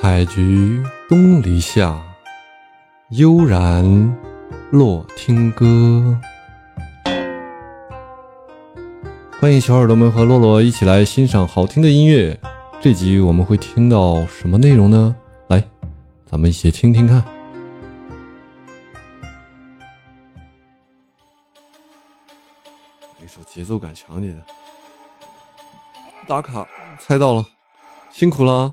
采菊东篱下，悠然落听歌。欢迎小耳朵们和洛洛一起来欣赏好听的音乐。这集我们会听到什么内容呢？来，咱们一起听听看。一首节奏感强点的。打卡，猜到了，辛苦了，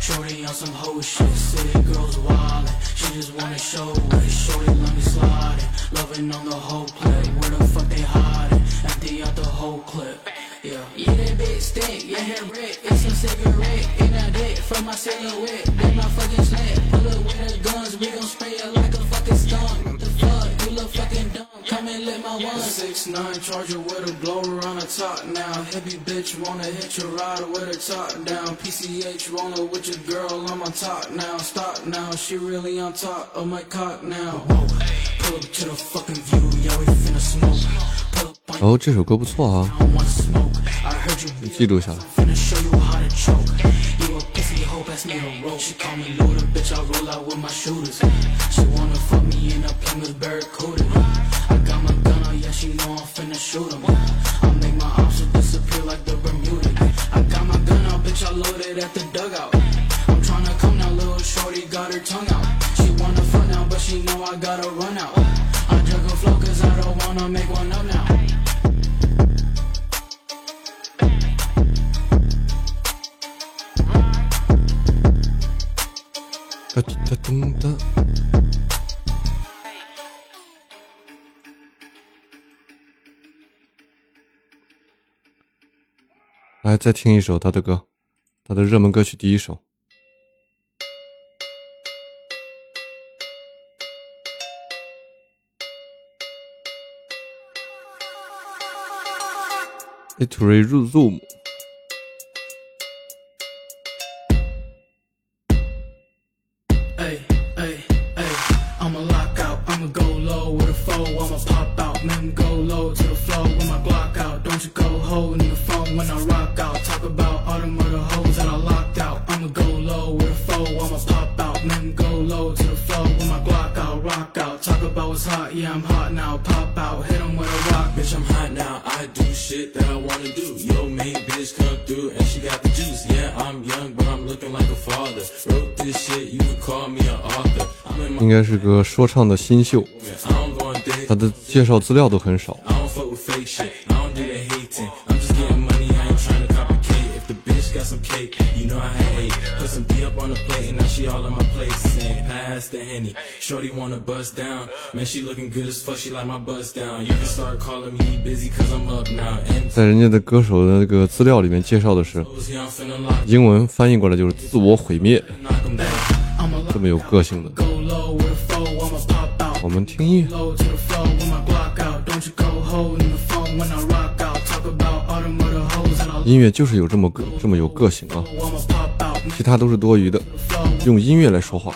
Shorty on some whole shit, city girls wildin'. She just wanna show it. Shorty let me slide it. Loving on the whole Come and let my one. Six nine charger with a blower on the top now. Heavy bitch wanna hit your ride with her top down. PCH rolling with your girl. I'm on top now. Stop now. She really on top of my cock now. Whoa. Pull up to the fucking view. Yeah, we finna smoke. Pull up on 哦，这首歌不错啊， I wanna smoke. I heard you 你记录下来。 finna show you how to choke. You a pussy hoe, pass me a rope. She call me Luda, bitch. I roll out with my shooters. She wanna fuck me in a Plymouth Barracuda. she know I'm finna shoot him. I make my arms disappear like the Bermuda. I got my gun out, bitch, I loaded at the dugout. I'm tryna come now, little shorty got her tongue out. She wanna fuck now, but she know I gotta run out. I drug her flow cause I don't wanna make one up now. Da, da, da, da. 来，再听一首他的歌，他的热门歌曲第一首。It r Zoom。Hey, hey, hey, I'ma lock out, I'ma go low with a foe, I'ma pop flow with my Glock out, rock out. Talk about what's hot, yeah, I'm hot now, pop out, hit 'em with a rock. Bitch, I'm hot now. I do shit that I wanna do. Yo, main bitch come through and she got the juice. Yeah, I'm young, but I'm looking like a father. Wrote this shit, you can call me an author. I'm in my 应该是个说唱的新秀，他的介绍资料都很少。I don't fuck with fake shit. Saying pass the henny. Shorty wanna bust down. Man, she looking good as fuck. She like my bust down. You can start calling me busy cause I'm up now. And 在人家的歌手的那个资料里面介绍的是，yeah, I'm a lock 英文翻译过来就是自我毁灭，knock 'em down. I'ma 这么有个性的。go low with a foe, I'ma pop out. 我们听音乐。low to the flow with my Glock out. Don't you go holding the phone when I rock out. Talk about all them other hoes that I 音乐就是有这么个这么有个性啊，其他都是多余的。用音乐来说话。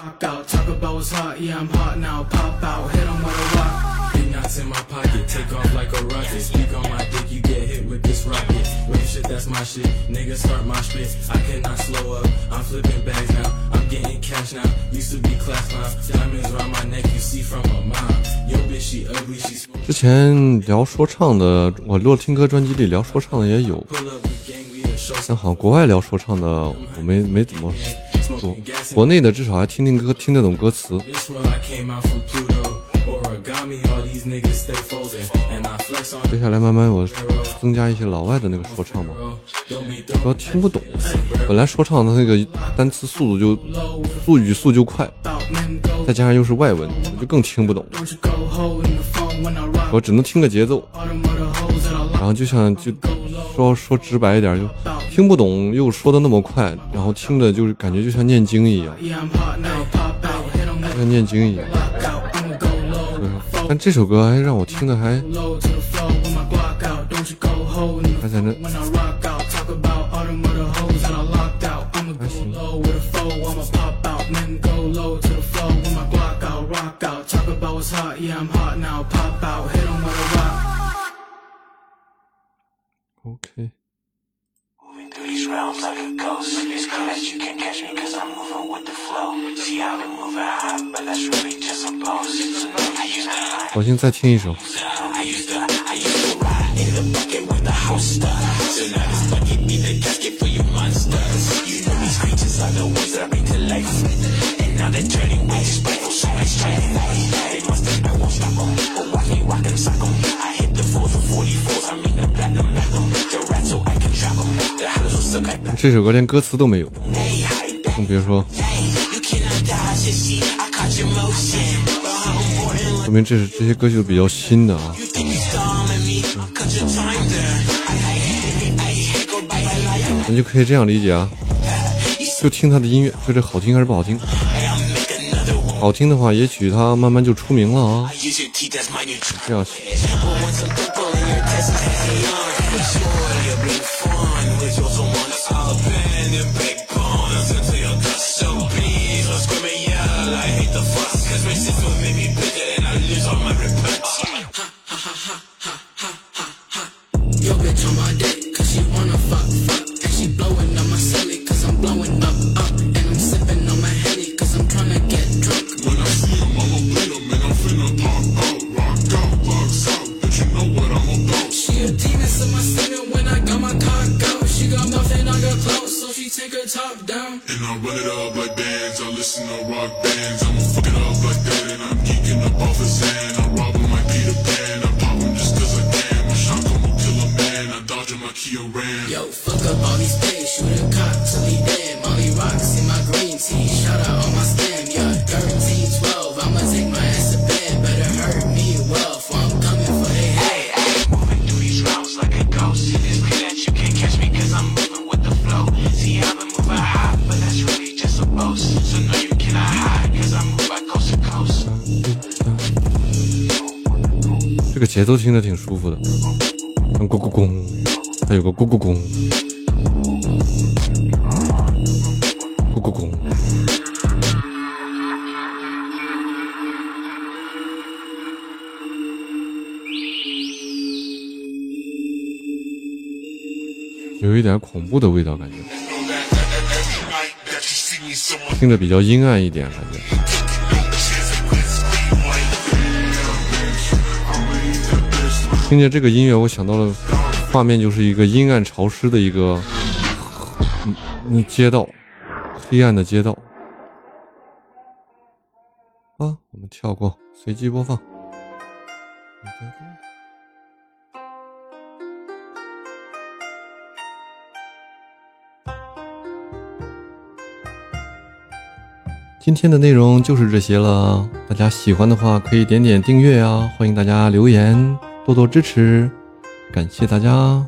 之前聊说唱的，我洛听歌专辑里聊说唱的也有，像好像国外聊说唱的，我没没怎么说，国内的至少还听听歌，听得懂歌词。接下来慢慢我增加一些老外的那个说唱嘛，主要听不懂。本来说唱的那个单词速度就速语速就快，再加上又是外文，我就更听不懂。我只能听个节奏，然后就像就说说直白一点就听不懂，又说的那么快，然后听着就是感觉就像念经一样，像念经一样。但这首歌还让我听的还……还在那……哎你。Rock out. Talk about all them other hoes that I locked out. I'ma go low with a foe, I'ma pop out. Then go low to the floor with my Glock out. Rock out. Talk about what's hot, yeah, I'm hot now. Pop out, hit 'em with a rock. OK。Moving through these realms like a ghost. It's clear that you can't catch me cause I'm moving with the flow. See, I've been moving high, but that's really just a boast. So no, I used to hide. 好心再听一首。I used to, I used to ride in the bucket with the house stuff. So now this bucket be the casket for your monsters. You know these creatures are the ones that bring to life. And now they're turning waste, spiteful, so much training. 这首歌连歌词都没有，更别说。说明这是这些歌曲都比较新的啊。咱、就可以这样理解啊，就听他的音乐，就这好听还是不好听？好听的话，也许他慢慢就出名了啊。这样。Take her top down. And I run it up like bands, I listen to rock bands. I'ma fuck it up like that and I'm geeking up off his hand. I rob him like Peter Pan, I pop him just cause I can. My shotgun will kill a man, I dodge him like Kia ran. Yo, fuck up all these days, shoot a cock till he dead. 这个节奏听着挺舒服的，嗯，咕咕咕，还有个咕咕咕，咕咕咕。有一点恐怖的味道，感觉听着比较阴暗一点，感觉。听见这个音乐，我想到了画面，就是一个阴暗潮湿的一个嗯街道，黑暗的街道。啊，我们跳过，随机播放。今天的内容就是这些了，大家喜欢的话可以点点订阅啊，欢迎大家留言，多多支持，感谢大家。